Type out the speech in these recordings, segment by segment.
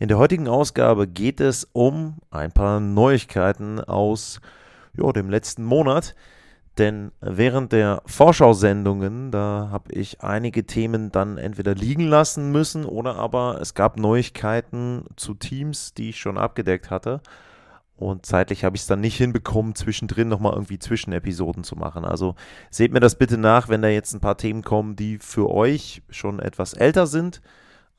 In der heutigen Ausgabe geht es um ein paar Neuigkeiten aus jo, dem letzten Monat. Denn während der Vorschau-Sendungen, da habe ich einige Themen dann entweder liegen lassen müssen oder aber es gab Neuigkeiten zu Teams, die ich schon abgedeckt hatte. Und zeitlich habe ich es dann nicht hinbekommen, zwischendrin nochmal irgendwie Zwischenepisoden zu machen. Also seht mir das bitte nach, wenn da jetzt ein paar Themen kommen, die für euch schon etwas älter sind.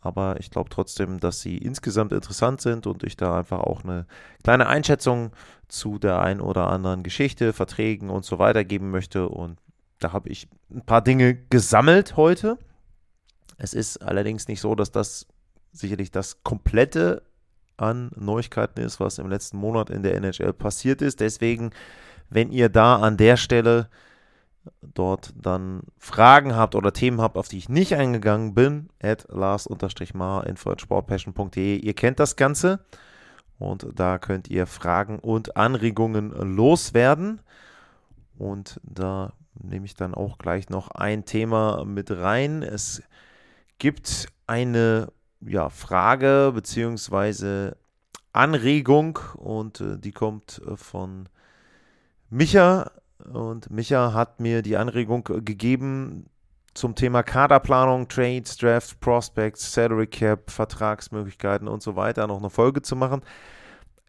Aber ich glaube trotzdem, dass sie insgesamt interessant sind und ich da einfach auch eine kleine Einschätzung zu der ein oder anderen Geschichte, Verträgen und so weiter geben möchte. Und da habe ich ein paar Dinge gesammelt heute. Es ist allerdings nicht so, dass das sicherlich das komplette an Neuigkeiten ist, was im letzten Monat in der NHL passiert ist. Deswegen, wenn ihr da an der Stelle dort dann Fragen habt oder Themen habt, auf die ich nicht eingegangen bin, at lars-mar sportpassion.de. Ihr kennt das Ganze und da könnt ihr Fragen und Anregungen loswerden. Und da nehme ich dann auch gleich noch ein Thema mit rein. Es gibt eine ja, Frage bzw. Anregung und äh, die kommt äh, von Micha. Und Micha hat mir die Anregung äh, gegeben zum Thema Kaderplanung, Trades, Draft, Prospects, Salary Cap, Vertragsmöglichkeiten und so weiter noch eine Folge zu machen.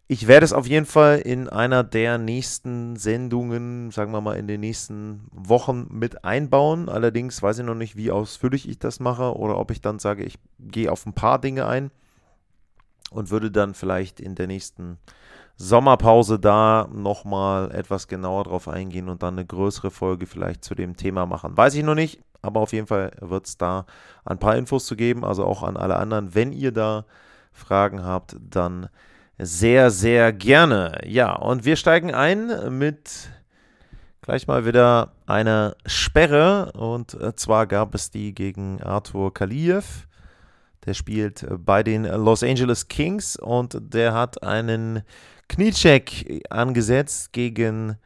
Ich werde es auf jeden Fall in einer der nächsten Sendungen, sagen wir mal in den nächsten Wochen mit einbauen. Allerdings weiß ich noch nicht, wie ausführlich ich das mache oder ob ich dann sage, ich gehe auf ein paar Dinge ein und würde dann vielleicht in der nächsten Sommerpause da nochmal etwas genauer drauf eingehen und dann eine größere Folge vielleicht zu dem Thema machen. Weiß ich noch nicht, aber auf jeden Fall wird es da ein paar Infos zu geben, also auch an alle anderen. Wenn ihr da Fragen habt, dann sehr, sehr gerne. Ja, und wir steigen ein mit gleich mal wieder einer Sperre. Und äh, zwar gab es die gegen Arthur Kaliev. Der spielt bei den Los Angeles Kings und der hat einen Kniecheck angesetzt gegen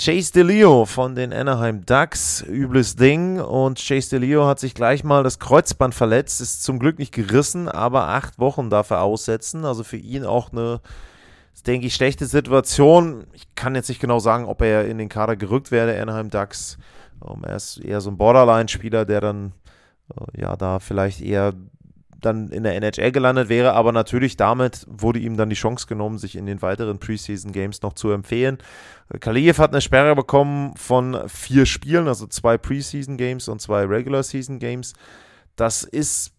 Chase DeLeo von den Anaheim Ducks, übles Ding. Und Chase DeLeo hat sich gleich mal das Kreuzband verletzt, ist zum Glück nicht gerissen, aber acht Wochen darf er aussetzen. Also für ihn auch eine, denke ich, schlechte Situation. Ich kann jetzt nicht genau sagen, ob er in den Kader gerückt wäre, Anaheim Ducks. Um, er ist eher so ein Borderline-Spieler, der dann äh, ja da vielleicht eher dann in der NHL gelandet wäre, aber natürlich damit wurde ihm dann die Chance genommen, sich in den weiteren Preseason Games noch zu empfehlen. Kaliev hat eine Sperre bekommen von vier Spielen, also zwei Preseason Games und zwei Regular Season Games. Das ist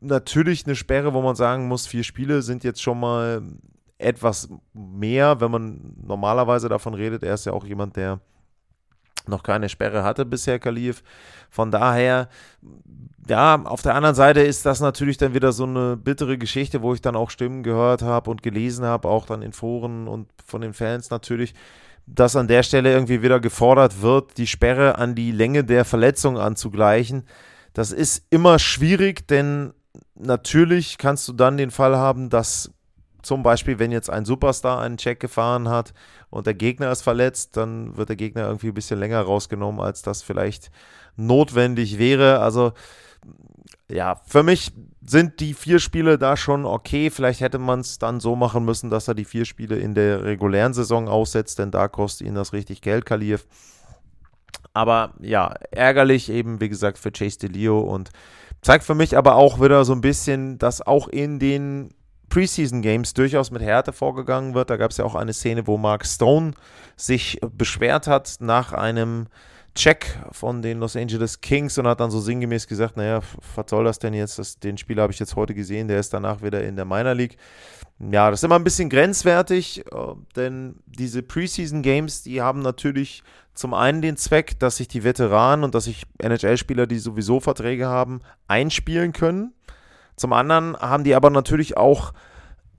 natürlich eine Sperre, wo man sagen muss, vier Spiele sind jetzt schon mal etwas mehr, wenn man normalerweise davon redet. Er ist ja auch jemand, der noch keine Sperre hatte bisher, Kaliev. Von daher, ja, auf der anderen Seite ist das natürlich dann wieder so eine bittere Geschichte, wo ich dann auch Stimmen gehört habe und gelesen habe, auch dann in Foren und von den Fans natürlich, dass an der Stelle irgendwie wieder gefordert wird, die Sperre an die Länge der Verletzung anzugleichen. Das ist immer schwierig, denn natürlich kannst du dann den Fall haben, dass zum Beispiel, wenn jetzt ein Superstar einen Check gefahren hat und der Gegner ist verletzt, dann wird der Gegner irgendwie ein bisschen länger rausgenommen, als das vielleicht notwendig wäre. Also ja, für mich sind die vier Spiele da schon okay. Vielleicht hätte man es dann so machen müssen, dass er die vier Spiele in der regulären Saison aussetzt, denn da kostet ihn das richtig Geld, Kaliev. Aber ja, ärgerlich eben, wie gesagt, für Chase DeLeo und zeigt für mich aber auch wieder so ein bisschen, dass auch in den Preseason Games durchaus mit Härte vorgegangen wird. Da gab es ja auch eine Szene, wo Mark Stone sich beschwert hat nach einem Check von den Los Angeles Kings und hat dann so sinngemäß gesagt, naja, was soll das denn jetzt? Das, den Spieler habe ich jetzt heute gesehen, der ist danach wieder in der Minor League. Ja, das ist immer ein bisschen grenzwertig, äh, denn diese Preseason Games, die haben natürlich zum einen den Zweck, dass sich die Veteranen und dass sich NHL-Spieler, die sowieso Verträge haben, einspielen können. Zum anderen haben die aber natürlich auch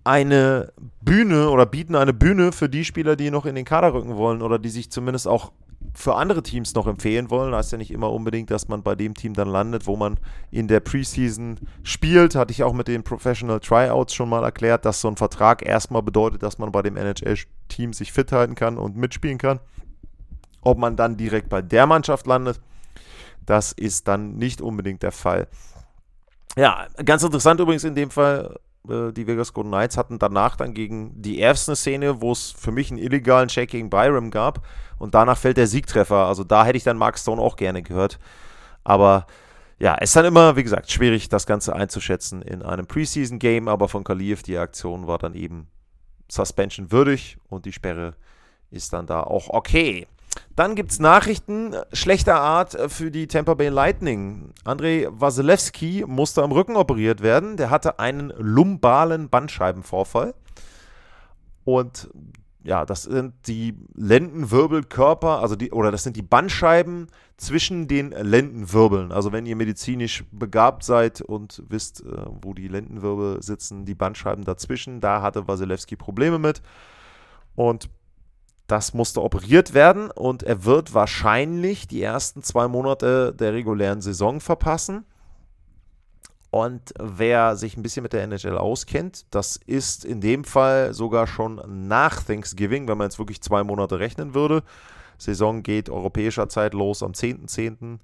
eine Bühne oder bieten eine Bühne für die Spieler, die noch in den Kader rücken wollen oder die sich zumindest auch für andere Teams noch empfehlen wollen. Heißt ja nicht immer unbedingt, dass man bei dem Team dann landet, wo man in der Preseason spielt. Hatte ich auch mit den Professional Tryouts schon mal erklärt, dass so ein Vertrag erstmal bedeutet, dass man bei dem NHL-Team sich fit halten kann und mitspielen kann. Ob man dann direkt bei der Mannschaft landet, das ist dann nicht unbedingt der Fall. Ja, ganz interessant übrigens in dem Fall, äh, die Vegas Golden Knights hatten danach dann gegen die erste Szene, wo es für mich einen illegalen Check gegen Byram gab und danach fällt der Siegtreffer. Also da hätte ich dann Mark Stone auch gerne gehört. Aber ja, es ist dann immer, wie gesagt, schwierig, das Ganze einzuschätzen in einem Preseason-Game, aber von Kaliev, die Aktion war dann eben Suspension würdig und die Sperre ist dann da auch okay. Dann gibt es Nachrichten schlechter Art für die Tampa Bay Lightning. Andrei Wasilewski musste am Rücken operiert werden. Der hatte einen lumbalen Bandscheibenvorfall. Und ja, das sind die Lendenwirbelkörper, also die, oder das sind die Bandscheiben zwischen den Lendenwirbeln. Also wenn ihr medizinisch begabt seid und wisst, äh, wo die Lendenwirbel sitzen, die Bandscheiben dazwischen, da hatte Wasilewski Probleme mit. Und das musste operiert werden und er wird wahrscheinlich die ersten zwei Monate der regulären Saison verpassen. Und wer sich ein bisschen mit der NHL auskennt, das ist in dem Fall sogar schon nach Thanksgiving, wenn man jetzt wirklich zwei Monate rechnen würde. Saison geht europäischer Zeit los am 10.10., .10.,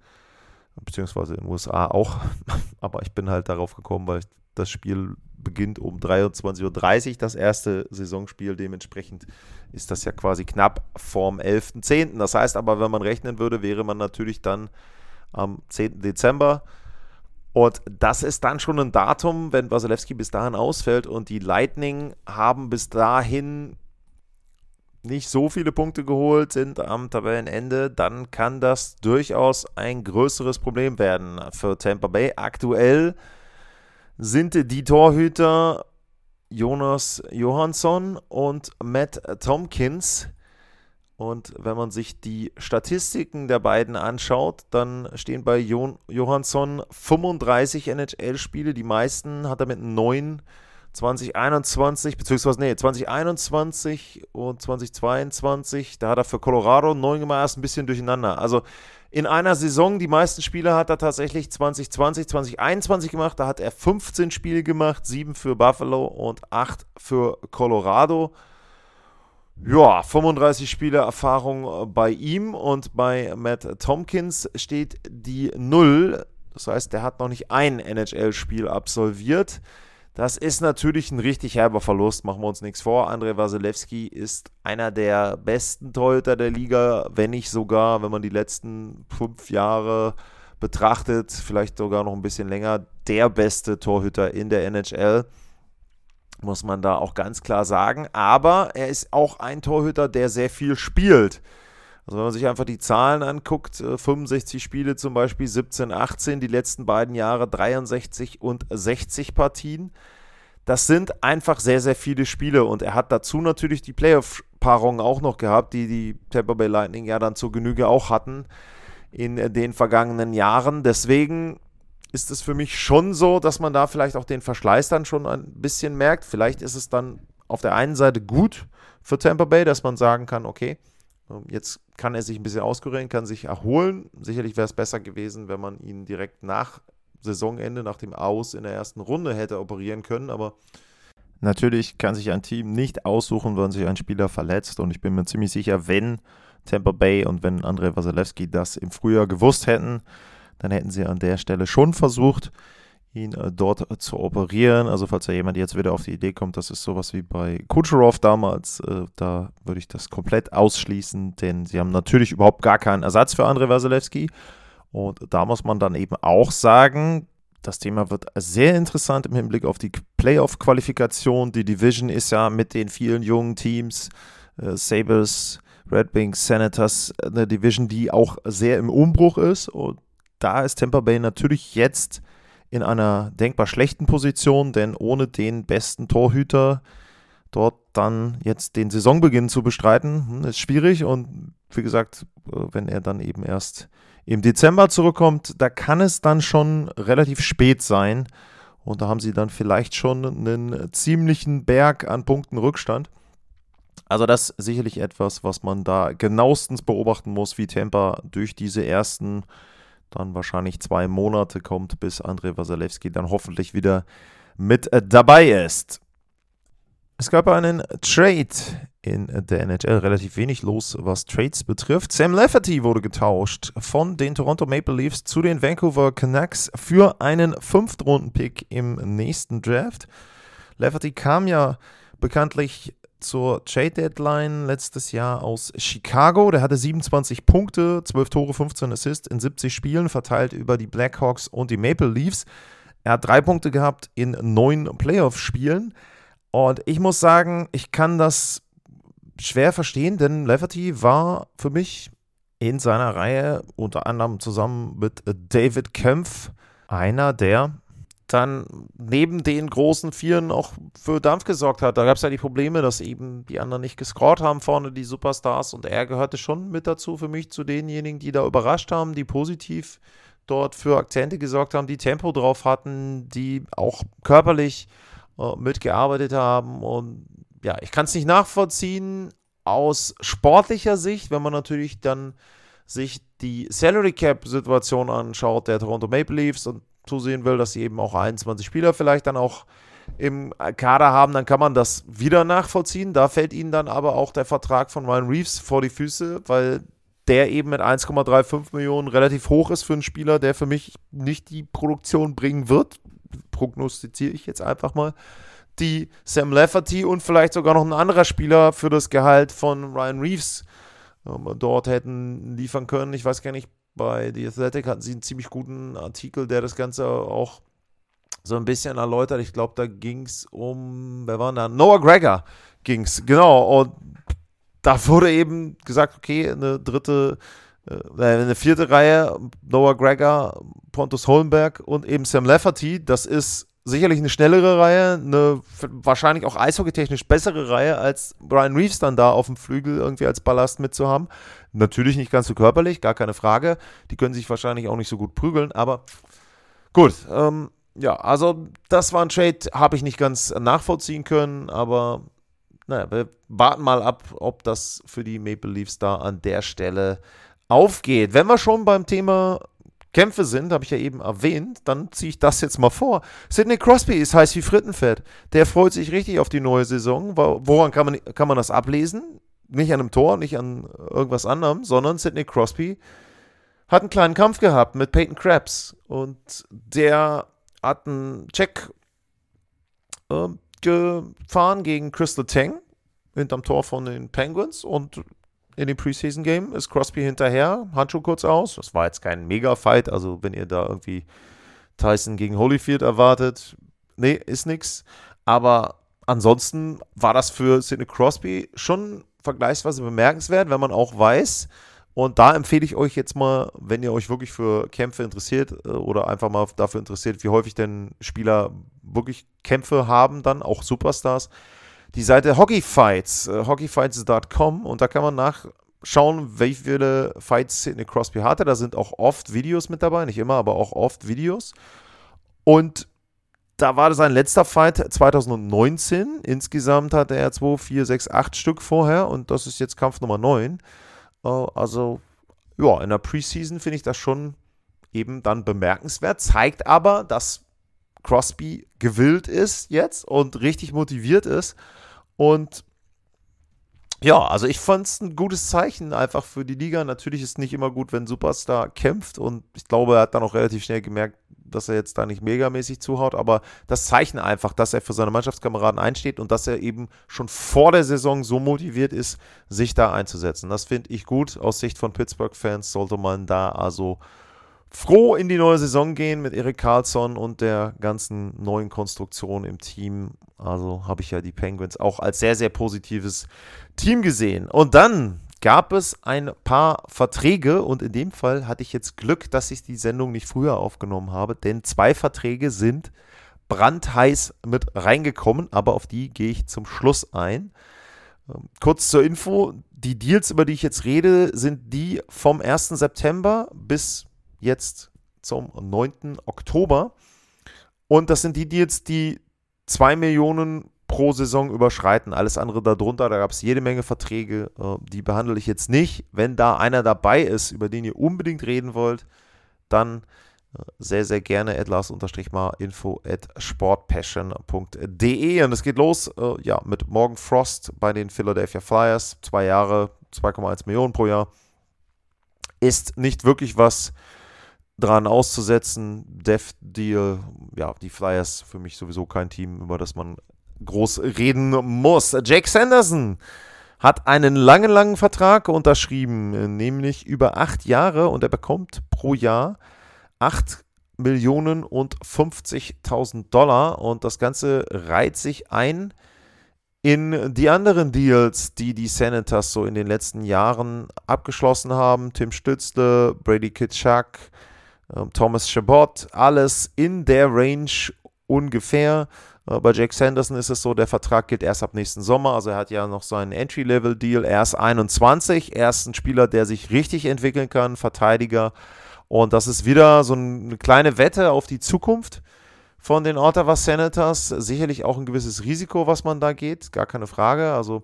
beziehungsweise in den USA auch. Aber ich bin halt darauf gekommen, weil das Spiel beginnt um 23.30 Uhr, das erste Saisonspiel. Dementsprechend ist das ja quasi knapp vorm 11.10. Das heißt aber, wenn man rechnen würde, wäre man natürlich dann am 10. Dezember und das ist dann schon ein Datum, wenn Wasilewski bis dahin ausfällt und die Lightning haben bis dahin nicht so viele Punkte geholt, sind am Tabellenende, dann kann das durchaus ein größeres Problem werden für Tampa Bay. Aktuell sind die Torhüter Jonas Johansson und Matt Tompkins und wenn man sich die Statistiken der beiden anschaut, dann stehen bei jo Johansson 35 NHL-Spiele. Die meisten hat er mit 9 2021, beziehungsweise nee, 2021 und 2022. Da hat er für Colorado 9 gemacht, erst ein bisschen durcheinander. Also in einer Saison, die meisten Spiele hat er tatsächlich 2020, 2021 gemacht. Da hat er 15 Spiele gemacht, 7 für Buffalo und 8 für Colorado. Ja, 35 Spiele Erfahrung äh, bei ihm und bei Matt Tompkins steht die 0. Das heißt, der hat noch nicht ein NHL-Spiel absolviert. Das ist natürlich ein richtig herber Verlust, machen wir uns nichts vor. Andrei Wasilewski ist einer der besten Torhüter der Liga, wenn nicht sogar, wenn man die letzten fünf Jahre betrachtet, vielleicht sogar noch ein bisschen länger, der beste Torhüter in der NHL muss man da auch ganz klar sagen. Aber er ist auch ein Torhüter, der sehr viel spielt. Also wenn man sich einfach die Zahlen anguckt, 65 äh, Spiele zum Beispiel, 17, 18, die letzten beiden Jahre 63 und 60 Partien. Das sind einfach sehr, sehr viele Spiele und er hat dazu natürlich die Playoff-Paarungen auch noch gehabt, die die Tampa Bay Lightning ja dann zur Genüge auch hatten in den vergangenen Jahren. Deswegen ist es für mich schon so, dass man da vielleicht auch den Verschleiß dann schon ein bisschen merkt. Vielleicht ist es dann auf der einen Seite gut für Tampa Bay, dass man sagen kann, okay, jetzt kann er sich ein bisschen auskurieren, kann sich erholen. Sicherlich wäre es besser gewesen, wenn man ihn direkt nach Saisonende, nach dem Aus in der ersten Runde hätte operieren können, aber natürlich kann sich ein Team nicht aussuchen, wann sich ein Spieler verletzt und ich bin mir ziemlich sicher, wenn Tampa Bay und wenn Andrei Wasilewski das im Frühjahr gewusst hätten, dann hätten sie an der Stelle schon versucht, ihn äh, dort äh, zu operieren. Also falls da jemand jetzt wieder auf die Idee kommt, das ist sowas wie bei Kucherov damals, äh, da würde ich das komplett ausschließen, denn sie haben natürlich überhaupt gar keinen Ersatz für Andrei Wasilewski. Und da muss man dann eben auch sagen, das Thema wird sehr interessant im Hinblick auf die Playoff-Qualifikation. Die Division ist ja mit den vielen jungen Teams, äh, Sabres, Red Wings, Senators, eine Division, die auch sehr im Umbruch ist. Und da ist Tampa Bay natürlich jetzt in einer denkbar schlechten Position, denn ohne den besten Torhüter dort dann jetzt den Saisonbeginn zu bestreiten, hm, ist schwierig. Und wie gesagt, äh, wenn er dann eben erst im Dezember zurückkommt, da kann es dann schon relativ spät sein. Und da haben sie dann vielleicht schon einen ziemlichen Berg an Punkten Rückstand. Also das sicherlich etwas, was man da genauestens beobachten muss, wie Tampa durch diese ersten dann wahrscheinlich zwei Monate kommt, bis Andrei Wasilewski dann hoffentlich wieder mit dabei ist. Es gab einen Trade in der NHL, relativ wenig los, was Trades betrifft. Sam Lafferty wurde getauscht von den Toronto Maple Leafs zu den Vancouver Canucks für einen Fünftrunden-Pick im nächsten Draft. Lafferty kam ja bekanntlich zur Trade Deadline letztes Jahr aus Chicago. Der hatte 27 Punkte, 12 Tore, 15 Assists in 70 Spielen, verteilt über die Blackhawks und die Maple Leafs. Er hat drei Punkte gehabt in neun Playoff-Spielen. Und ich muss sagen, ich kann das schwer verstehen, denn Lafferty war für mich in seiner Reihe, unter anderem zusammen mit David Kempf, einer, der dann neben den großen Vieren auch für Dampf gesorgt hat. Da gab es ja die Probleme, dass eben die anderen nicht gescored haben vorne, die Superstars. Und er gehörte schon mit dazu für mich zu denjenigen, die da überrascht haben, die positiv dort für Akzente gesorgt haben, die Tempo drauf hatten, die auch körperlich äh, mitgearbeitet haben. Und ja, ich kann es nicht nachvollziehen aus sportlicher Sicht, wenn man natürlich dann sich die Salary Cap Situation anschaut der Toronto Maple Leafs und zusehen will, dass sie eben auch 21 Spieler vielleicht dann auch im Kader haben, dann kann man das wieder nachvollziehen. Da fällt ihnen dann aber auch der Vertrag von Ryan Reeves vor die Füße, weil der eben mit 1,35 Millionen relativ hoch ist für einen Spieler, der für mich nicht die Produktion bringen wird prognostiziere ich jetzt einfach mal, die Sam Lafferty und vielleicht sogar noch ein anderer Spieler für das Gehalt von Ryan Reeves ähm, dort hätten liefern können. Ich weiß gar nicht, bei The Athletic hatten sie einen ziemlich guten Artikel, der das Ganze auch so ein bisschen erläutert. Ich glaube, da ging es um, wer war da? Noah Gregor ging es, genau. Und da wurde eben gesagt, okay, eine dritte äh, eine vierte Reihe, Noah Gregor, Pontus Holmberg und eben Sam Lafferty. Das ist sicherlich eine schnellere Reihe, eine wahrscheinlich auch eishockeytechnisch bessere Reihe, als Brian Reeves dann da auf dem Flügel irgendwie als Ballast mitzuhaben. Natürlich nicht ganz so körperlich, gar keine Frage. Die können sich wahrscheinlich auch nicht so gut prügeln, aber gut. Ähm, ja, also das war ein Trade, habe ich nicht ganz nachvollziehen können, aber naja, wir warten mal ab, ob das für die Maple Leafs da an der Stelle aufgeht. Wenn wir schon beim Thema Kämpfe sind, habe ich ja eben erwähnt, dann ziehe ich das jetzt mal vor. Sidney Crosby ist heiß wie Frittenfett. Der freut sich richtig auf die neue Saison. Woran kann man, kann man das ablesen? Nicht an einem Tor, nicht an irgendwas anderem, sondern Sidney Crosby hat einen kleinen Kampf gehabt mit Peyton Krabs und der hat einen Check äh, gefahren gegen Crystal Tang hinterm Tor von den Penguins und in dem Preseason Game ist Crosby hinterher, Handschuh kurz aus. Das war jetzt kein Mega-Fight, also wenn ihr da irgendwie Tyson gegen Holyfield erwartet, nee, ist nichts. Aber ansonsten war das für Sidney Crosby schon vergleichsweise bemerkenswert, wenn man auch weiß, und da empfehle ich euch jetzt mal, wenn ihr euch wirklich für Kämpfe interessiert äh, oder einfach mal dafür interessiert, wie häufig denn Spieler wirklich Kämpfe haben, dann auch Superstars, die Seite Hockeyfights, äh, hockeyfights.com und da kann man nachschauen, wie viele Fights Sidney Crosby hatte. Da sind auch oft Videos mit dabei, nicht immer, aber auch oft Videos. Und da war sein letzter Fight 2019. Insgesamt hatte er 2, 4, 6, 8 Stück vorher und das ist jetzt Kampf Nummer 9. Äh, also, ja, in der Preseason finde ich das schon eben dann bemerkenswert. Zeigt aber, dass Crosby gewillt ist jetzt und richtig motiviert ist und ja, also ich fand es ein gutes Zeichen einfach für die Liga. Natürlich ist es nicht immer gut, wenn Superstar kämpft und ich glaube, er hat dann auch relativ schnell gemerkt, dass er jetzt da nicht megamäßig zuhaut, aber das Zeichen einfach, dass er für seine Mannschaftskameraden einsteht und dass er eben schon vor der Saison so motiviert ist, sich da einzusetzen. Das finde ich gut. Aus Sicht von Pittsburgh-Fans sollte man da also froh in die neue Saison gehen mit Erik Karlsson und der ganzen neuen Konstruktion im Team. Also habe ich ja die Penguins auch als sehr, sehr positives Team gesehen. Und dann gab es ein paar Verträge und in dem Fall hatte ich jetzt Glück, dass ich die Sendung nicht früher aufgenommen habe, denn zwei Verträge sind brandheiß mit reingekommen, aber auf die gehe ich zum Schluss ein. Ähm, kurz zur Info, die Deals, über die ich jetzt rede, sind die vom 1. September bis jetzt zum 9. Oktober. Und das sind die Deals, die 2 Millionen pro Saison überschreiten. Alles andere darunter, da gab es jede Menge Verträge, äh, die behandle ich jetzt nicht. Wenn da einer dabei ist, über den ihr unbedingt reden wollt, dann äh, sehr, sehr gerne atlas-mal info at sportpassion.de und es geht los äh, ja, mit Morgan Frost bei den Philadelphia Flyers. Zwei Jahre, 2,1 Millionen pro Jahr. Ist nicht wirklich was dran auszusetzen. Dev Deal, ja, die Flyers für mich sowieso kein Team, über das man groß reden muss. Jake Sanderson hat einen langen, langen Vertrag unterschrieben, nämlich über acht Jahre und er bekommt pro Jahr 8 Millionen und 50.000 Dollar und das Ganze reiht sich ein in die anderen Deals, die die Senators so in den letzten Jahren abgeschlossen haben. Tim Stützle, Brady Kitschak, Thomas Chabot, alles in der Range ungefähr. Äh, bei Jack Sanderson ist es so, der Vertrag gilt erst ab nächsten Sommer. Also er hat ja noch seinen Entry-Level-Deal. Er ist 21. Er ist ein Spieler, der sich richtig entwickeln kann, Verteidiger. Und das ist wieder so eine kleine Wette auf die Zukunft von den Ottawa Senators. Sicherlich auch ein gewisses Risiko, was man da geht, gar keine Frage. Also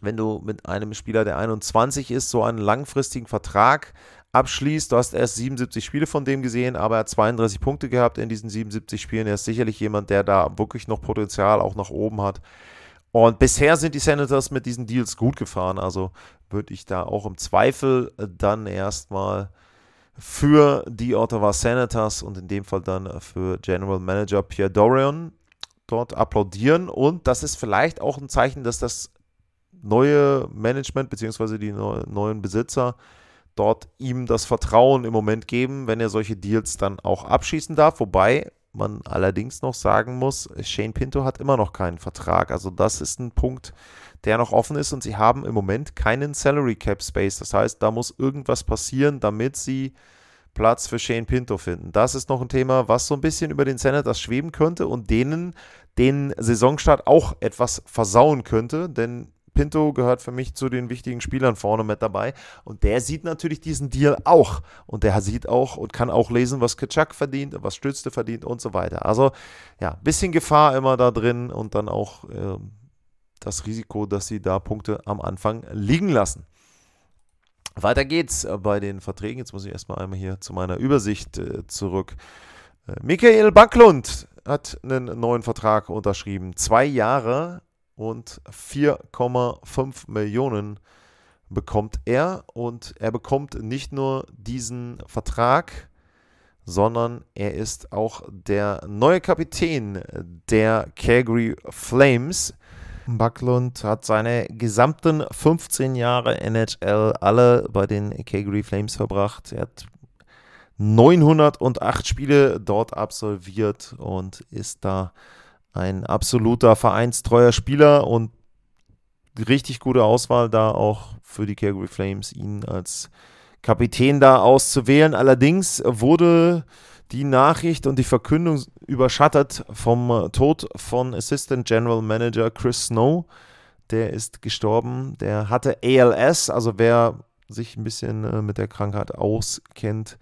wenn du mit einem Spieler, der 21 ist, so einen langfristigen Vertrag abschließt. Du hast erst 77 Spiele von dem gesehen, aber er hat 32 Punkte gehabt in diesen 77 Spielen. Er ist sicherlich jemand, der da wirklich noch Potenzial auch nach oben hat. Und bisher sind die Senators mit diesen Deals gut gefahren. Also würde ich da auch im Zweifel dann erstmal für die Ottawa Senators und in dem Fall dann für General Manager Pierre Dorian dort applaudieren. Und das ist vielleicht auch ein Zeichen, dass das neue Management bzw. die neuen Besitzer dort ihm das Vertrauen im Moment geben, wenn er solche Deals dann auch abschließen darf. Wobei man allerdings noch sagen muss, Shane Pinto hat immer noch keinen Vertrag. Also das ist ein Punkt, der noch offen ist und sie haben im Moment keinen Salary Cap Space. Das heißt, da muss irgendwas passieren, damit sie Platz für Shane Pinto finden. Das ist noch ein Thema, was so ein bisschen über den Senators schweben könnte und denen den Saisonstart auch etwas versauen könnte, denn Pinto gehört für mich zu den wichtigen Spielern vorne mit dabei. Und der sieht natürlich diesen Deal auch. Und der sieht auch und kann auch lesen, was Kitschak verdient, was Stützte verdient und so weiter. Also ja, bisschen Gefahr immer da drin und dann auch äh, das Risiko, dass sie da Punkte am Anfang liegen lassen. Weiter geht's bei den Verträgen. Jetzt muss ich erstmal einmal hier zu meiner Übersicht äh, zurück. Äh, Michael Backlund hat einen neuen Vertrag unterschrieben. Zwei Jahre, und 4,5 Millionen bekommt er und er bekommt nicht nur diesen Vertrag, sondern er ist auch der neue Kapitän der Calgary Flames. Bucklund hat seine gesamten 15 Jahre NHL alle bei den Calgary Flames verbracht. Er hat 908 Spiele dort absolviert und ist da ein absoluter vereinstreuer Spieler und richtig gute Auswahl da auch für die Calgary Flames, ihn als Kapitän da auszuwählen. Allerdings wurde die Nachricht und die Verkündung überschattet vom Tod von Assistant General Manager Chris Snow. Der ist gestorben. Der hatte ALS, also wer sich ein bisschen äh, mit der Krankheit auskennt,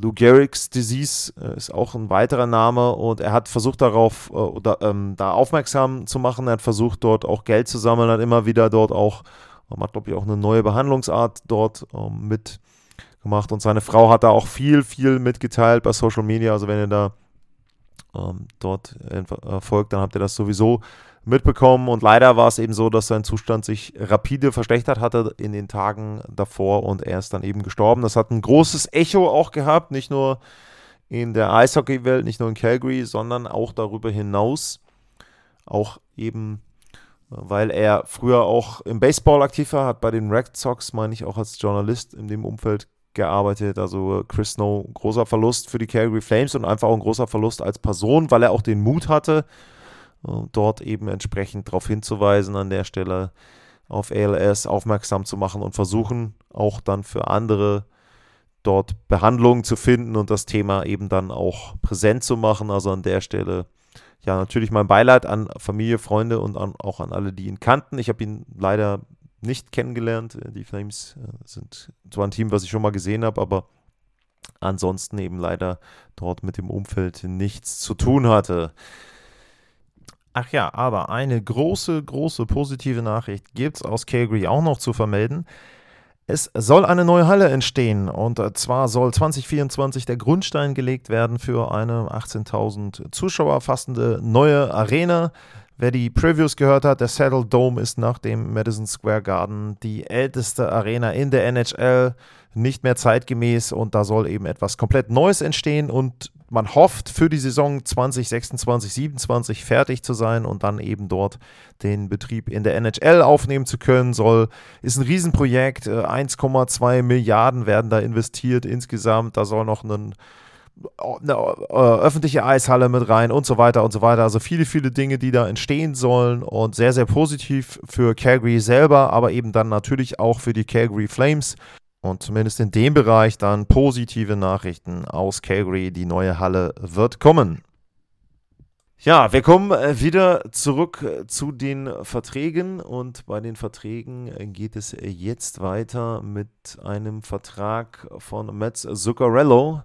Lou Gehrig's Disease äh, ist auch ein weiterer Name und er hat versucht darauf, äh, oder, ähm, da aufmerksam zu machen. Er hat versucht dort auch Geld zu sammeln, hat immer wieder dort auch, ähm, hat glaube ich auch eine neue Behandlungsart dort ähm, mitgemacht und seine Frau hat da auch viel, viel mitgeteilt bei Social Media. Also wenn ihr da ähm, dort äh, folgt, dann habt ihr das sowieso mitbekommen. Und leider war es eben so, dass sein Zustand sich rapide verschlechtert hatte in den Tagen davor und er ist dann eben gestorben. Das hat ein großes Echo auch gehabt, nicht nur in der Eishockey-Welt, nicht nur in Calgary, sondern auch darüber hinaus. Auch eben, weil er früher auch im Baseball aktiv war, hat bei den Red Sox, meine ich, auch als Journalist in dem Umfeld gearbeitet. Also Chris Snow, großer Verlust für die Calgary Flames und einfach auch ein großer Verlust als Person, weil er auch den Mut hatte, dort eben entsprechend darauf hinzuweisen, an der Stelle auf ALS aufmerksam zu machen und versuchen auch dann für andere dort Behandlungen zu finden und das Thema eben dann auch präsent zu machen. Also an der Stelle ja natürlich mein Beileid an Familie, Freunde und an, auch an alle, die ihn kannten. Ich habe ihn leider nicht kennengelernt. Die Flames äh, sind zwar ein Team, was ich schon mal gesehen habe, aber ansonsten eben leider dort mit dem Umfeld nichts zu tun hatte. Ach ja, aber eine große, große positive Nachricht gibt es aus Calgary auch noch zu vermelden. Es soll eine neue Halle entstehen und zwar soll 2024 der Grundstein gelegt werden für eine 18.000 Zuschauer fassende neue Arena. Wer die Previews gehört hat, der Saddle Dome ist nach dem Madison Square Garden die älteste Arena in der NHL, nicht mehr zeitgemäß und da soll eben etwas komplett Neues entstehen und man hofft für die Saison 2026, 27 fertig zu sein und dann eben dort den Betrieb in der NHL aufnehmen zu können. Soll ist ein Riesenprojekt, 1,2 äh, Milliarden werden da investiert insgesamt. Da soll noch ein eine äh, öffentliche Eishalle mit rein und so weiter und so weiter. Also viele, viele Dinge, die da entstehen sollen und sehr, sehr positiv für Calgary selber, aber eben dann natürlich auch für die Calgary Flames. Und zumindest in dem Bereich dann positive Nachrichten aus Calgary. Die neue Halle wird kommen. Ja, wir kommen äh, wieder zurück äh, zu den Verträgen und bei den Verträgen geht es jetzt weiter mit einem Vertrag von Mats Zuccarello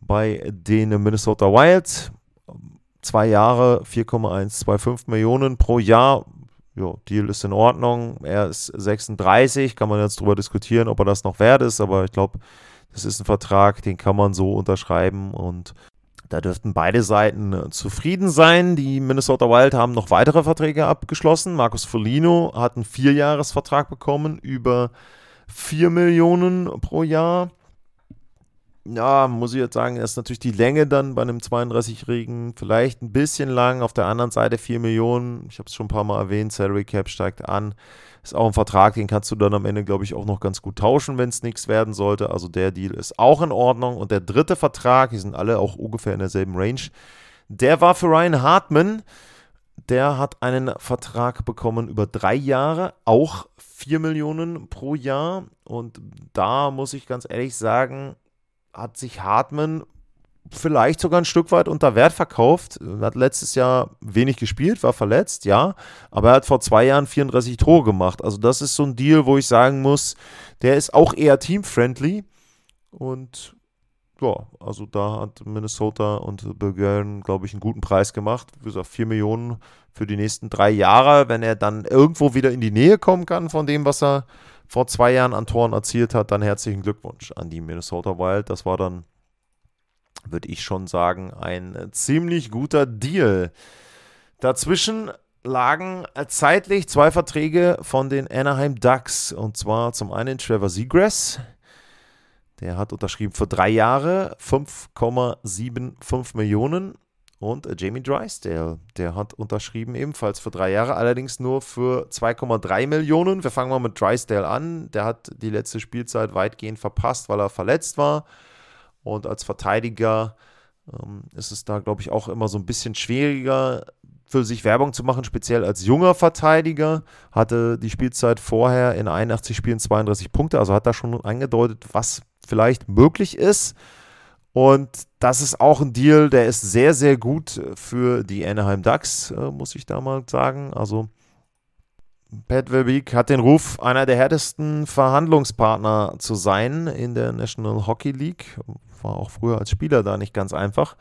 bei den Minnesota Wild. Zwei Jahre, 4,125 Millionen pro Jahr. Ja, Deal ist in Ordnung. Er ist 36, kann man jetzt darüber diskutieren, ob er das noch wert ist, aber ich glaube, das ist ein Vertrag, den kann man so unterschreiben und da dürften beide Seiten zufrieden sein. Die Minnesota Wild haben noch weitere Verträge abgeschlossen. Marcus Folino hat einen Vierjahresvertrag bekommen über 4 Millionen pro Jahr ja, muss ich jetzt sagen, ist natürlich die Länge dann bei einem 32-Jährigen vielleicht ein bisschen lang. Auf der anderen Seite 4 Millionen, ich habe es schon ein paar Mal erwähnt, Salary Cap steigt an. Ist auch ein Vertrag, den kannst du dann am Ende, glaube ich, auch noch ganz gut tauschen, wenn es nichts werden sollte. Also der Deal ist auch in Ordnung. Und der dritte Vertrag, die sind alle auch ungefähr in derselben Range, der war für Ryan Hartman. Der hat einen Vertrag bekommen über drei Jahre, auch 4 Millionen pro Jahr. Und da muss ich ganz ehrlich sagen, hat sich Hartmann vielleicht sogar ein Stück weit unter Wert verkauft. Er hat letztes Jahr wenig gespielt, war verletzt, ja, aber er hat vor zwei Jahren 34 Tore gemacht. Also das ist so ein Deal, wo ich sagen muss, der ist auch eher teamfriendly und ja, also da hat Minnesota und Bulgarien, glaube ich, einen guten Preis gemacht. Wie gesagt, 4 Millionen für die nächsten drei Jahre. Wenn er dann irgendwo wieder in die Nähe kommen kann von dem, was er vor zwei Jahren an Toren erzielt hat, dann herzlichen Glückwunsch an die Minnesota Wild. Das war dann, würde ich schon sagen, ein ziemlich guter Deal. Dazwischen lagen zeitlich zwei Verträge von den Anaheim Ducks. Und zwar zum einen Trevor Seagrass. Der hat unterschrieben für drei Jahre 5,75 Millionen. Und äh, Jamie Drysdale, der hat unterschrieben ebenfalls für drei Jahre, allerdings nur für 2,3 Millionen. Wir fangen mal mit Drysdale an. Der hat die letzte Spielzeit weitgehend verpasst, weil er verletzt war. Und als Verteidiger ähm, ist es da, glaube ich, auch immer so ein bisschen schwieriger, für sich Werbung zu machen, speziell als junger Verteidiger. Hatte die Spielzeit vorher in 81 Spielen 32 Punkte, also hat da schon angedeutet, was vielleicht möglich ist. Und das ist auch ein Deal, der ist sehr, sehr gut für die Anaheim Ducks, äh, muss ich da mal sagen. Also Pat Verbeek hat den Ruf, einer der härtesten Verhandlungspartner zu sein in der National Hockey League. War auch früher als Spieler da nicht ganz einfach.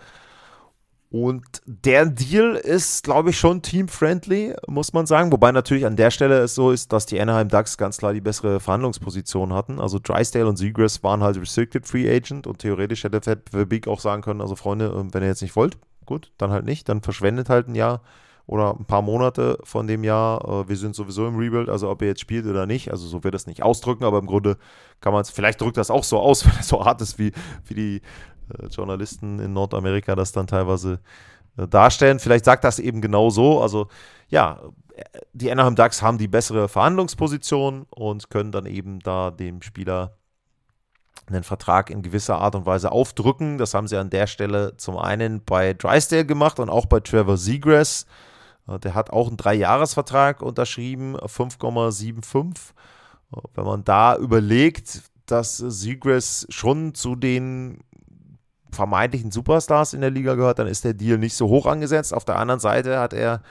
Und der Deal ist, glaube ich, schon team-friendly, muss man sagen. Wobei natürlich an der Stelle es so ist, dass die Anaheim Ducks ganz klar die bessere Verhandlungsposition hatten. Also Drysdale und Seagrass waren halt Restricted Free Agent und theoretisch hätte Verbeek auch sagen können, also Freunde, ähm, wenn ihr jetzt nicht wollt, gut, dann halt nicht. Dann verschwendet halt ein Jahr oder ein paar Monate von dem Jahr. Äh, wir sind sowieso im Rebuild, also ob ihr jetzt spielt oder nicht. Also so wird es nicht ausdrücken, aber im Grunde kann man es, vielleicht drückt das auch so aus, wenn es so hart ist wie, wie die Journalisten in Nordamerika das dann teilweise äh, darstellen. Vielleicht sagt das eben genau so. Also ja, die Anaheim Ducks haben die bessere Verhandlungsposition und können dann eben da dem Spieler einen Vertrag in gewisser Art und Weise aufdrücken. Das haben sie an der Stelle zum einen bei Drysdale gemacht und auch bei Trevor Seagrass. Äh, der hat auch einen Dreijahresvertrag unterschrieben, 5,75. Wenn man da überlegt, dass Seagrass schon zu den vermeintlichen Superstars in der Liga gehört, dann ist der Deal nicht so hoch angesetzt. Auf der anderen Seite hat er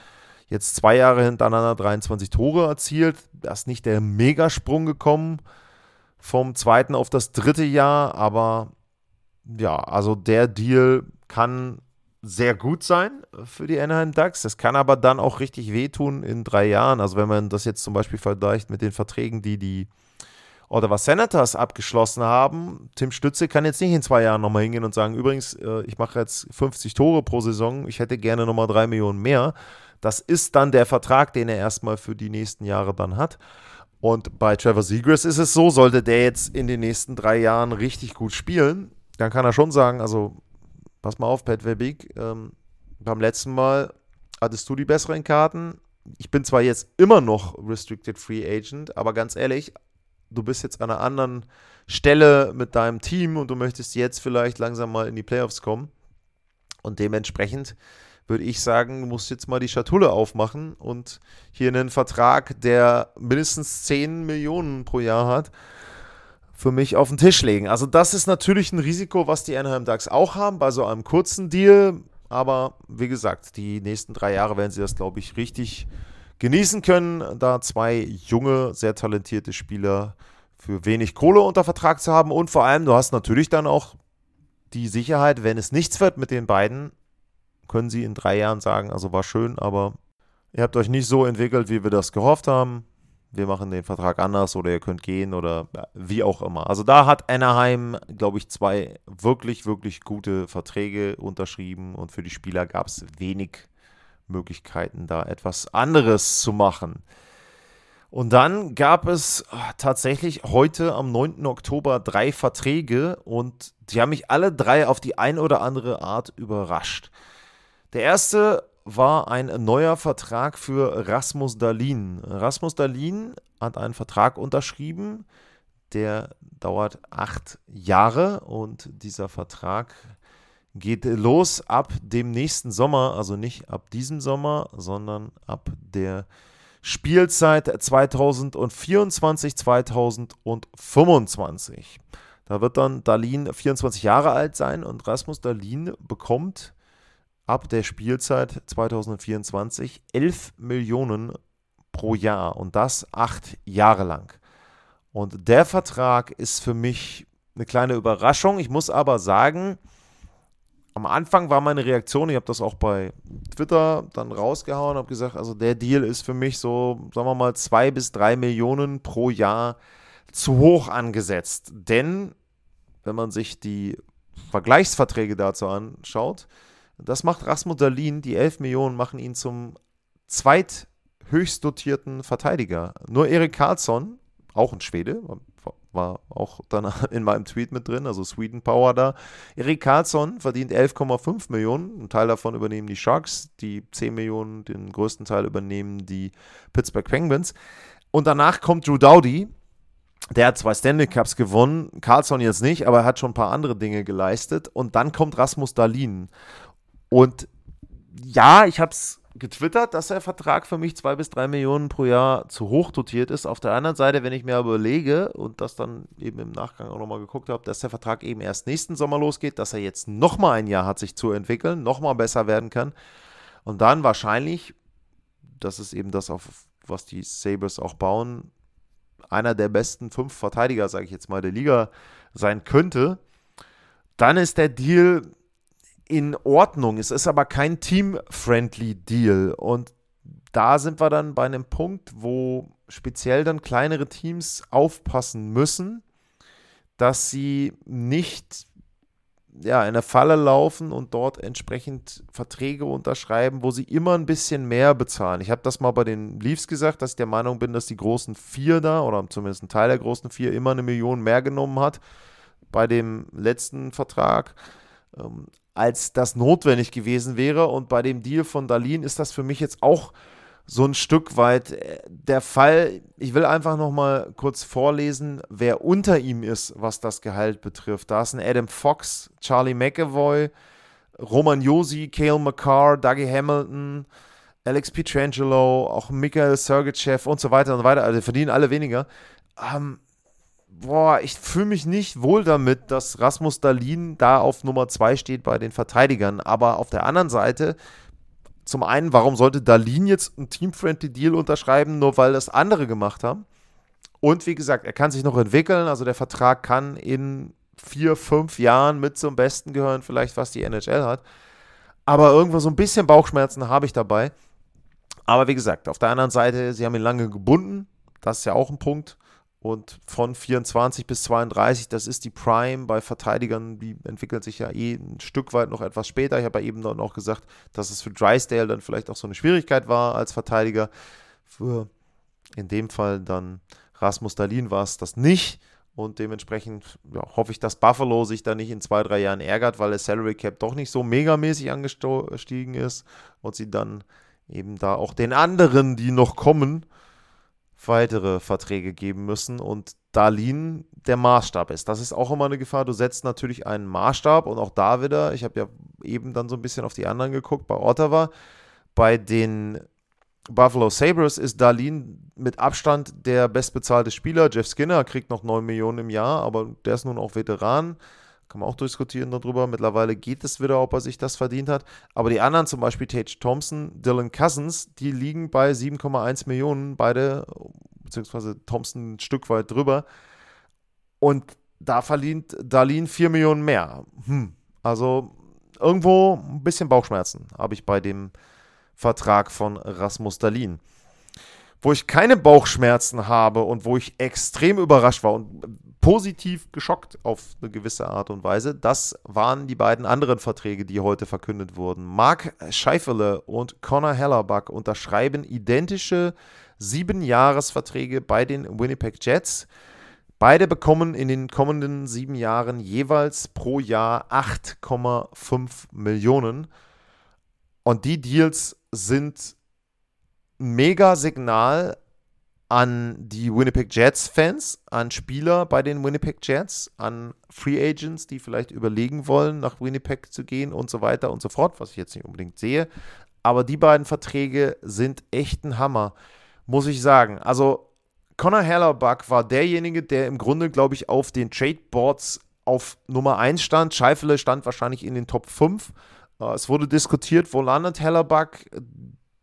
jetzt zwei Jahre hintereinander 23 Tore erzielt. Da ist nicht der Megasprung gekommen vom zweiten auf das dritte Jahr, aber ja, also der Deal kann sehr gut sein für die Anaheim Ducks. Das kann aber dann auch richtig wehtun in drei Jahren. Also wenn man das jetzt zum Beispiel vergleicht mit den Verträgen, die die Ottawa Senators abgeschlossen haben. Tim Stütze kann jetzt nicht in zwei Jahren nochmal hingehen und sagen, übrigens, äh, ich mache jetzt 50 Tore pro Saison, ich hätte gerne nochmal drei Millionen mehr. Das ist dann der Vertrag, den er erstmal für die nächsten Jahre dann hat. Und bei Trevor Seagrass ist es so, sollte der jetzt in den nächsten drei Jahren richtig gut spielen, dann kann er schon sagen, also pass mal auf, Pat Verbeek, ähm, beim letzten Mal hattest du die besseren Karten. Ich bin zwar jetzt immer noch Restricted Free Agent, aber ganz ehrlich, du bist jetzt an einer anderen Stelle mit deinem Team und du möchtest jetzt vielleicht langsam mal in die Playoffs kommen. Und dementsprechend würde ich sagen, du musst jetzt mal die Schatulle aufmachen und hier einen Vertrag, der mindestens 10 Millionen pro Jahr hat, für mich auf den Tisch legen. Also das ist natürlich ein Risiko, was die Anaheim Ducks auch haben bei so einem kurzen Deal. Aber wie gesagt, die nächsten drei Jahre werden sie das, glaube ich, richtig genießen können, da zwei junge, sehr talentierte Spieler für wenig Kohle unter Vertrag zu haben. Und vor allem, du hast natürlich dann auch die Sicherheit, wenn es nichts wird mit den beiden, können sie in drei Jahren sagen, also war schön, aber ihr habt euch nicht so entwickelt, wie wir das gehofft haben. Wir machen den Vertrag anders oder ihr könnt gehen oder wie auch immer. Also da hat Anaheim, glaube ich, zwei wirklich, wirklich gute Verträge unterschrieben und für die Spieler gab es wenig Möglichkeiten, da etwas anderes zu machen. Und dann gab es ah, tatsächlich heute am 9. Oktober drei Verträge und die haben mich alle drei auf die ein oder andere Art überrascht. Der erste war ein neuer Vertrag für Rasmus Dalin. Rasmus Dalin hat einen Vertrag unterschrieben, der dauert acht Jahre und dieser Vertrag geht los ab dem nächsten Sommer, also nicht ab diesem Sommer, sondern ab der Spielzeit 2024, 2025. Da wird dann Dalin 24 Jahre alt sein und Rasmus Dalin bekommt ab der Spielzeit 2024 11 Millionen pro Jahr und das acht Jahre lang. Und der Vertrag ist für mich eine kleine Überraschung. Ich muss aber sagen, am Anfang war meine Reaktion, ich habe das auch bei Twitter dann rausgehauen, habe gesagt, also der Deal ist für mich so, sagen wir mal, zwei bis drei Millionen pro Jahr zu hoch angesetzt. Denn wenn man sich die Vergleichsverträge dazu anschaut, das macht Rasmus Dalin, die 11 Millionen machen ihn zum zweithöchst dotierten Verteidiger. Nur Erik Karlsson, auch ein Schwede, war auch dann in meinem Tweet mit drin, also Sweden Power da. Erik Karlsson verdient 11,5 Millionen, ein Teil davon übernehmen die Sharks, die 10 Millionen, den größten Teil übernehmen die Pittsburgh Penguins. Und danach kommt Drew Dowdy, der hat zwei Stanley Cups gewonnen, Carlson jetzt nicht, aber er hat schon ein paar andere Dinge geleistet. Und dann kommt Rasmus Dalin. Und ja, ich habe es getwittert, dass der Vertrag für mich zwei bis drei Millionen pro Jahr zu hoch dotiert ist. Auf der anderen Seite, wenn ich mir überlege und das dann eben im Nachgang auch nochmal geguckt habe, dass der Vertrag eben erst nächsten Sommer losgeht, dass er jetzt nochmal ein Jahr hat, sich zu entwickeln, nochmal besser werden kann und dann wahrscheinlich, das ist eben das, auf was die Sabres auch bauen, einer der besten fünf Verteidiger, sage ich jetzt mal, der Liga sein könnte, dann ist der Deal in Ordnung. Es ist aber kein team-friendly Deal. Und da sind wir dann bei einem Punkt, wo speziell dann kleinere Teams aufpassen müssen, dass sie nicht ja, in eine Falle laufen und dort entsprechend Verträge unterschreiben, wo sie immer ein bisschen mehr bezahlen. Ich habe das mal bei den Leafs gesagt, dass ich der Meinung bin, dass die großen vier da, oder zumindest ein Teil der großen vier, immer eine Million mehr genommen hat bei dem letzten Vertrag. Ähm, als das notwendig gewesen wäre. Und bei dem Deal von Dalin ist das für mich jetzt auch so ein Stück weit äh, der Fall. Ich will einfach noch mal kurz vorlesen, wer unter ihm ist, was das Gehalt betrifft. Da ist ein Adam Fox, Charlie McAvoy, Roman Josi, Cale McCarr, Dougie Hamilton, Alex Pietrangelo, auch Michael Sergeyev und so weiter und so weiter. Also verdienen alle weniger. Ähm, boah, ich fühle mich nicht wohl damit, dass Rasmus Dalin da auf Nummer 2 steht bei den Verteidigern. Aber auf der anderen Seite, zum einen, warum sollte Dalin jetzt einen Team-Friendly Deal unterschreiben, nur weil das andere gemacht haben? Und wie gesagt, er kann sich noch entwickeln. Also der Vertrag kann in vier, fünf Jahren mit zum Besten gehören, vielleicht was die NHL hat. Aber irgendwo so ein bisschen Bauchschmerzen habe ich dabei. Aber wie gesagt, auf der anderen Seite, sie haben ihn lange gebunden. Das ist ja auch ein Punkt. Und von 24 bis 32, das ist die Prime bei Verteidigern, die entwickelt sich ja eh ein Stück weit noch etwas später. Ich habe ja eben dann auch gesagt, dass es für Drysdale dann vielleicht auch so eine Schwierigkeit war als Verteidiger. Für in dem Fall dann Rasmus Dalin war es das nicht. Und dementsprechend ja, hoffe ich, dass Buffalo sich da nicht in zwei, drei Jahren ärgert, weil der Salary Cap doch nicht so megamäßig angestiegen ist und sie dann eben da auch den anderen, die noch kommen, weitere Verträge geben müssen und Darlin der Maßstab ist. Das ist auch immer eine Gefahr. Du setzt natürlich einen Maßstab und auch da wieder, ich habe ja eben dann so ein bisschen auf die anderen geguckt, bei Ottawa, bei den Buffalo Sabres ist Darlin mit Abstand der bestbezahlte Spieler. Jeff Skinner kriegt noch 9 Millionen im Jahr, aber der ist nun auch Veteran. Kann man auch diskutieren darüber. Mittlerweile geht es wieder, ob er sich das verdient hat. Aber die anderen, zum Beispiel Tage Thompson, Dylan Cousins, die liegen bei 7,1 Millionen, beide, beziehungsweise Thompson ein Stück weit drüber. Und da verdient Darlin 4 Millionen mehr. Hm. Also irgendwo ein bisschen Bauchschmerzen habe ich bei dem Vertrag von Rasmus Dalin. Wo ich keine Bauchschmerzen habe und wo ich extrem überrascht war und positiv geschockt auf eine gewisse Art und Weise. Das waren die beiden anderen Verträge, die heute verkündet wurden. Mark Scheifele und Connor Hellerbuck unterschreiben identische sieben Jahresverträge bei den Winnipeg Jets. Beide bekommen in den kommenden sieben Jahren jeweils pro Jahr 8,5 Millionen. Und die Deals sind mega Signal an die Winnipeg Jets-Fans, an Spieler bei den Winnipeg Jets, an Free Agents, die vielleicht überlegen wollen, nach Winnipeg zu gehen und so weiter und so fort, was ich jetzt nicht unbedingt sehe. Aber die beiden Verträge sind echt ein Hammer, muss ich sagen. Also Connor Hellerbuck war derjenige, der im Grunde, glaube ich, auf den Trade-Boards auf Nummer 1 stand. Scheifele stand wahrscheinlich in den Top 5. Äh, es wurde diskutiert, wo landet Hellerbuck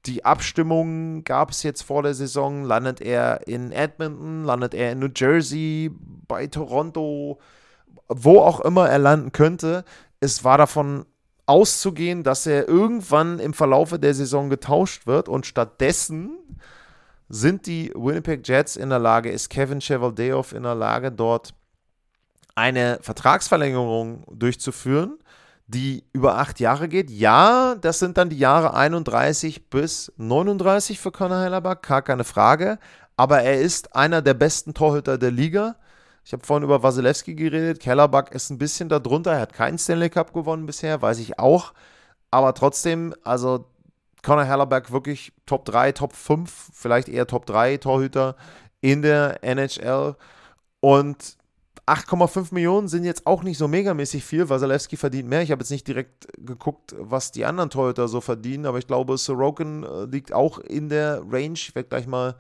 die Abstimmung gab es jetzt vor der Saison. Landet er in Edmonton? Landet er in New Jersey? Bei Toronto? Wo auch immer er landen könnte. Es war davon auszugehen, dass er irgendwann im Verlaufe der Saison getauscht wird und stattdessen sind die Winnipeg Jets in der Lage, ist Kevin Chevaldeoff in der Lage, dort eine Vertragsverlängerung durchzuführen die über acht Jahre geht. Ja, das sind dann die Jahre 31 bis 39 für Conor Hellerback, gar keine Frage. Aber er ist einer der besten Torhüter der Liga. Ich habe vorhin über Wasilewski geredet. Kellerback ist ein bisschen darunter. Er hat keinen Stanley Cup gewonnen bisher, weiß ich auch. Aber trotzdem, also Conor Hellerback wirklich Top 3, Top 5, vielleicht eher Top 3 Torhüter in der NHL. Und 8,5 Millionen sind jetzt auch nicht so megamäßig viel. Wasilewski verdient mehr. Ich habe jetzt nicht direkt geguckt, was die anderen Torhüter so verdienen, aber ich glaube, Sorokin äh, liegt auch in der Range. Ich werde gleich mal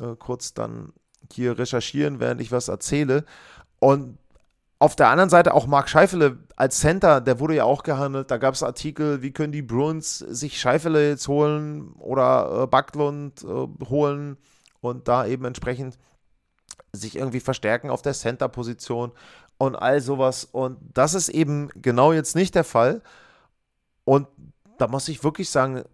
äh, kurz dann hier recherchieren, während ich was erzähle. Und auf der anderen Seite auch Mark Scheifele als Center, der wurde ja auch gehandelt. Da gab es Artikel, wie können die Bruins sich Scheifele jetzt holen oder äh, Backlund äh, holen und da eben entsprechend sich irgendwie verstärken auf der Center-Position und all sowas. Und das ist eben genau jetzt nicht der Fall. Und da muss ich wirklich sagen,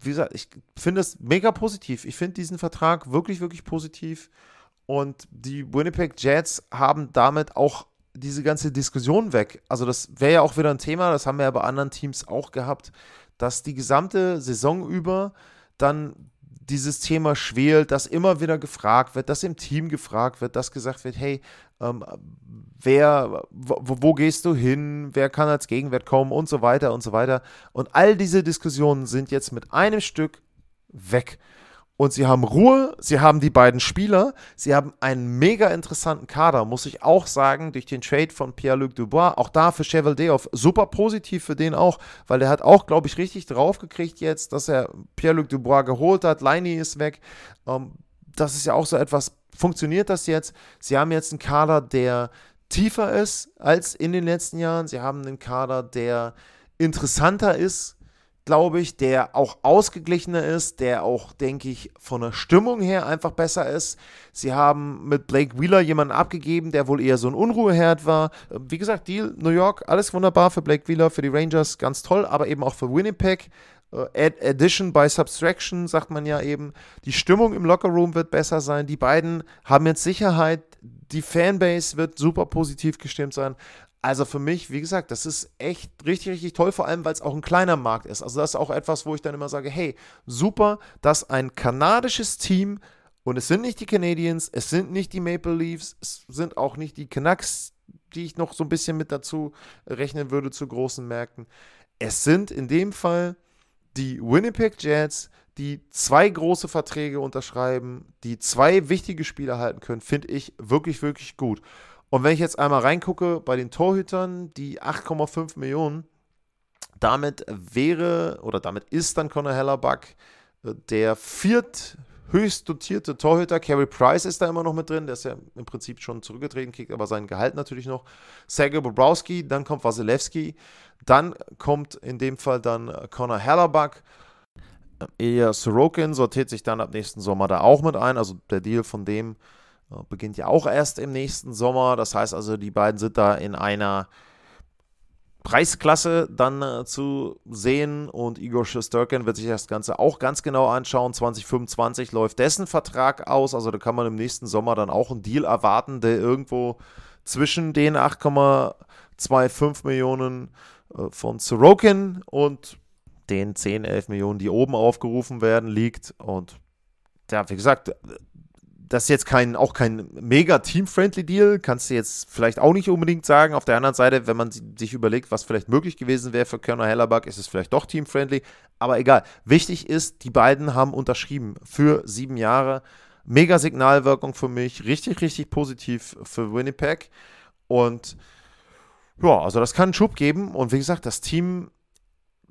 wie gesagt, ich finde es mega positiv. Ich finde diesen Vertrag wirklich, wirklich positiv. Und die Winnipeg Jets haben damit auch diese ganze Diskussion weg. Also das wäre ja auch wieder ein Thema, das haben wir ja bei anderen Teams auch gehabt, dass die gesamte Saison über dann dieses Thema schwelt, dass immer wieder gefragt wird, dass im Team gefragt wird, dass gesagt wird, hey, ähm, wer, wo, wo, gehst du hin, wer kann als Gegenwert kommen? Und so weiter und so weiter. Und all diese Diskussionen sind jetzt mit einem Stück weg und sie haben Ruhe, sie haben die beiden Spieler, sie haben einen mega interessanten Kader, muss ich auch sagen, durch den Trade von Pierre-Luc Dubois, auch da für Chevaldeoff, super positiv für den auch, weil der hat auch, glaube ich, richtig draufgekriegt jetzt, dass er Pierre-Luc Dubois geholt hat, Leini ist weg, ähm, das ist ja auch so etwas, funktioniert das jetzt? Sie haben jetzt einen Kader, der tiefer ist als in den letzten Jahren, sie haben einen Kader, der interessanter ist, glaube ich, der auch ausgeglichener ist, der auch, denke ich, von der Stimmung her einfach besser ist. Sie haben mit Blake Wheeler jemanden abgegeben, der wohl eher so ein Unruheherd war. Wie gesagt, Deal New York, alles wunderbar für Blake Wheeler, für die Rangers, ganz toll, aber eben auch für Winnipeg. Add Addition by Subtraction, sagt man ja eben. Die Stimmung im Lockerroom wird besser sein. Die beiden haben jetzt Sicherheit. Die Fanbase wird super positiv gestimmt sein. Also für mich, wie gesagt, das ist echt richtig, richtig toll, vor allem weil es auch ein kleiner Markt ist. Also das ist auch etwas, wo ich dann immer sage, hey, super, dass ein kanadisches Team, und es sind nicht die Canadiens, es sind nicht die Maple Leafs, es sind auch nicht die Canucks, die ich noch so ein bisschen mit dazu rechnen würde zu großen Märkten. Es sind in dem Fall die Winnipeg Jets, die zwei große Verträge unterschreiben, die zwei wichtige Spieler halten können, finde ich wirklich, wirklich gut. Und wenn ich jetzt einmal reingucke bei den Torhütern, die 8,5 Millionen, damit wäre oder damit ist dann Conor Hellerbuck äh, der vierthöchst dotierte Torhüter. Carey Price ist da immer noch mit drin, der ist ja im Prinzip schon zurückgetreten, kriegt aber sein Gehalt natürlich noch. Sergei Bobrowski, dann kommt Wasilewski, dann kommt in dem Fall dann Conor Hellerbuck. Ilya Sorokin sortiert sich dann ab nächsten Sommer da auch mit ein, also der Deal von dem beginnt ja auch erst im nächsten Sommer. Das heißt also, die beiden sind da in einer Preisklasse dann äh, zu sehen und Igor Shesterkin wird sich das Ganze auch ganz genau anschauen. 2025 läuft dessen Vertrag aus, also da kann man im nächsten Sommer dann auch einen Deal erwarten, der irgendwo zwischen den 8,25 Millionen äh, von Sorokin und den 10, 11 Millionen, die oben aufgerufen werden, liegt. Und ja, wie gesagt, das ist jetzt kein, auch kein mega team-friendly Deal, kannst du jetzt vielleicht auch nicht unbedingt sagen. Auf der anderen Seite, wenn man sich überlegt, was vielleicht möglich gewesen wäre für Körner Hellerback, ist es vielleicht doch team-friendly. Aber egal. Wichtig ist, die beiden haben unterschrieben für sieben Jahre. Mega Signalwirkung für mich. Richtig, richtig positiv für Winnipeg. Und ja, also das kann einen Schub geben. Und wie gesagt, das Team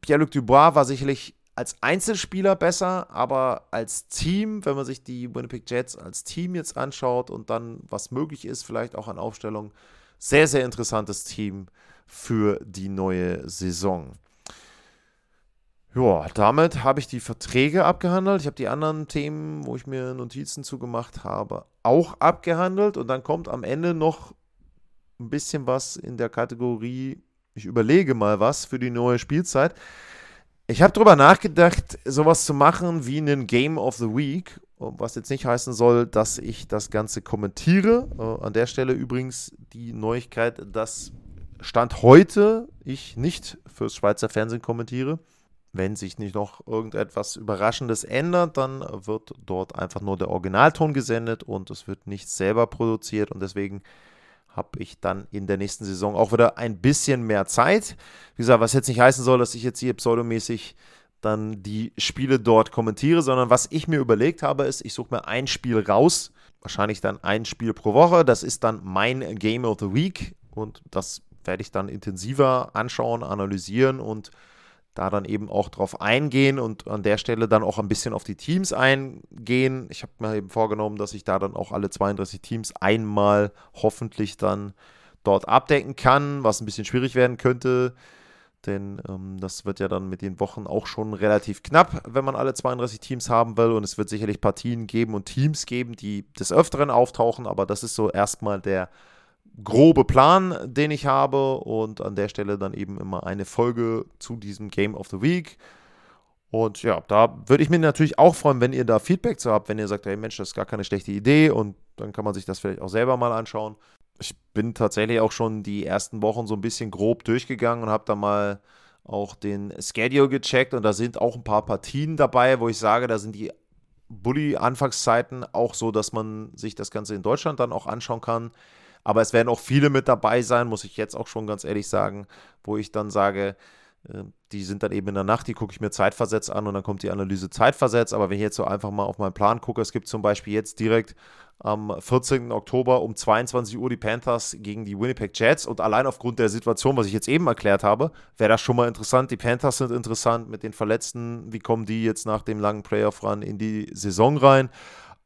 Pierre-Luc Dubois war sicherlich als Einzelspieler besser, aber als Team, wenn man sich die Winnipeg Jets als Team jetzt anschaut und dann was möglich ist, vielleicht auch an Aufstellung, sehr, sehr interessantes Team für die neue Saison. Ja, damit habe ich die Verträge abgehandelt. Ich habe die anderen Themen, wo ich mir Notizen zugemacht habe, auch abgehandelt. Und dann kommt am Ende noch ein bisschen was in der Kategorie, ich überlege mal was für die neue Spielzeit. Ich habe darüber nachgedacht, sowas zu machen wie einen Game of the Week, was jetzt nicht heißen soll, dass ich das Ganze kommentiere. Äh, an der Stelle übrigens die Neuigkeit, dass Stand heute ich nicht fürs Schweizer Fernsehen kommentiere. Wenn sich nicht noch irgendetwas Überraschendes ändert, dann wird dort einfach nur der Originalton gesendet und es wird nichts selber produziert und deswegen habe ich dann in der nächsten Saison auch wieder ein bisschen mehr Zeit. Wie gesagt, was jetzt nicht heißen soll, dass ich jetzt hier pseudomäßig dann die Spiele dort kommentiere, sondern was ich mir überlegt habe, ist, ich suche mir ein Spiel raus, wahrscheinlich dann ein Spiel pro Woche. Das ist dann mein Game of the Week und das werde ich dann intensiver anschauen, analysieren und da dann eben auch drauf eingehen und an der Stelle dann auch ein bisschen auf die Teams eingehen. Ich habe mir eben vorgenommen, dass ich da dann auch alle 32 Teams einmal hoffentlich dann dort abdecken kann, was ein bisschen schwierig werden könnte, denn ähm, das wird ja dann mit den Wochen auch schon relativ knapp, wenn man alle 32 Teams haben will. Und es wird sicherlich Partien geben und Teams geben, die des Öfteren auftauchen, aber das ist so erstmal der grobe Plan, den ich habe und an der Stelle dann eben immer eine Folge zu diesem Game of the Week. Und ja, da würde ich mir natürlich auch freuen, wenn ihr da Feedback zu habt, wenn ihr sagt, hey Mensch, das ist gar keine schlechte Idee und dann kann man sich das vielleicht auch selber mal anschauen. Ich bin tatsächlich auch schon die ersten Wochen so ein bisschen grob durchgegangen und habe da mal auch den Schedule gecheckt und da sind auch ein paar Partien dabei, wo ich sage, da sind die Bully-Anfangszeiten auch so, dass man sich das Ganze in Deutschland dann auch anschauen kann. Aber es werden auch viele mit dabei sein, muss ich jetzt auch schon ganz ehrlich sagen, wo ich dann sage, äh, die sind dann eben in der Nacht, die gucke ich mir zeitversetzt an und dann kommt die Analyse zeitversetzt. Aber wenn ich jetzt so einfach mal auf meinen Plan gucke, es gibt zum Beispiel jetzt direkt am 14. Oktober um 22 Uhr die Panthers gegen die Winnipeg Jets und allein aufgrund der Situation, was ich jetzt eben erklärt habe, wäre das schon mal interessant. Die Panthers sind interessant mit den Verletzten. Wie kommen die jetzt nach dem langen Playoff-Run in die Saison rein?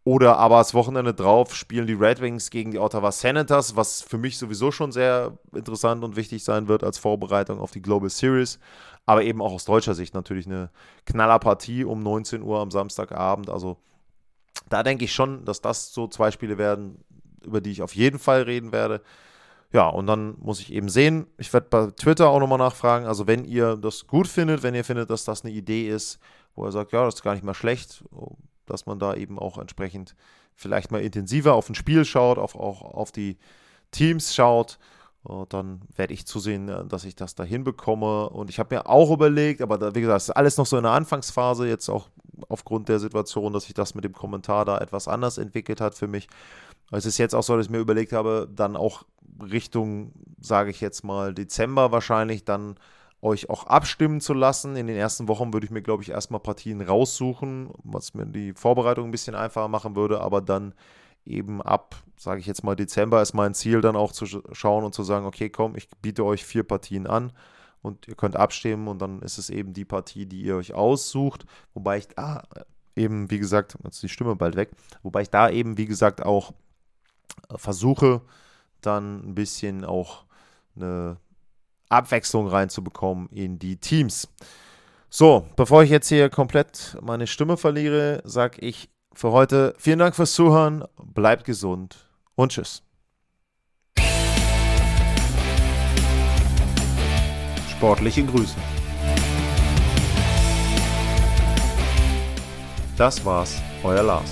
Oder aber das Wochenende drauf spielen die Red Wings gegen die Ottawa Senators, was für mich sowieso schon sehr interessant und wichtig sein wird als Vorbereitung auf die Global Series. Aber eben auch aus deutscher Sicht natürlich eine Knallerpartie um 19 Uhr am Samstagabend. Also da denke ich schon, dass das so zwei Spiele werden, über die ich auf jeden Fall reden werde. Ja, und dann muss ich eben sehen, ich werde bei Twitter auch nochmal nachfragen, also wenn ihr das gut findet, wenn ihr findet, dass das eine Idee ist, wo er sagt, ja, das ist gar nicht mal schlecht, dass man da eben auch entsprechend vielleicht mal intensiver auf ein Spiel schaut, auf, auch auf die Teams schaut, dann werde ich zusehen, äh, dass ich das da hinbekomme. Und ich habe mir auch überlegt, aber wie gesagt, das ist alles noch so in der Anfangsphase, jetzt auch aufgrund der Situation, dass sich das mit dem Kommentar da etwas anders entwickelt hat für mich. Es ist jetzt auch so, dass ich mir überlegt habe, dann auch Richtung, sage ich jetzt mal, Dezember wahrscheinlich dann euch auch abstimmen zu lassen. In den ersten Wochen würde ich mir, glaube ich, erstmal Partien raussuchen, was mir die Vorbereitung ein bisschen einfacher machen würde, aber dann eben ab, sage ich jetzt mal, Dezember ist mein Ziel, dann auch zu schauen und zu sagen, okay, komm, ich biete euch vier Partien an und ihr könnt abstimmen und dann ist es eben die Partie, die ihr euch aussucht, wobei ich da eben, wie gesagt, jetzt ist die Stimme bald weg, wobei ich da eben, wie gesagt, auch versuche, dann ein bisschen auch eine Abwechslung reinzubekommen in die Teams. So, bevor ich jetzt hier komplett meine Stimme verliere, sage ich für heute vielen Dank fürs Zuhören, bleibt gesund und tschüss. Sportliche Grüße. Das war's, euer Lars.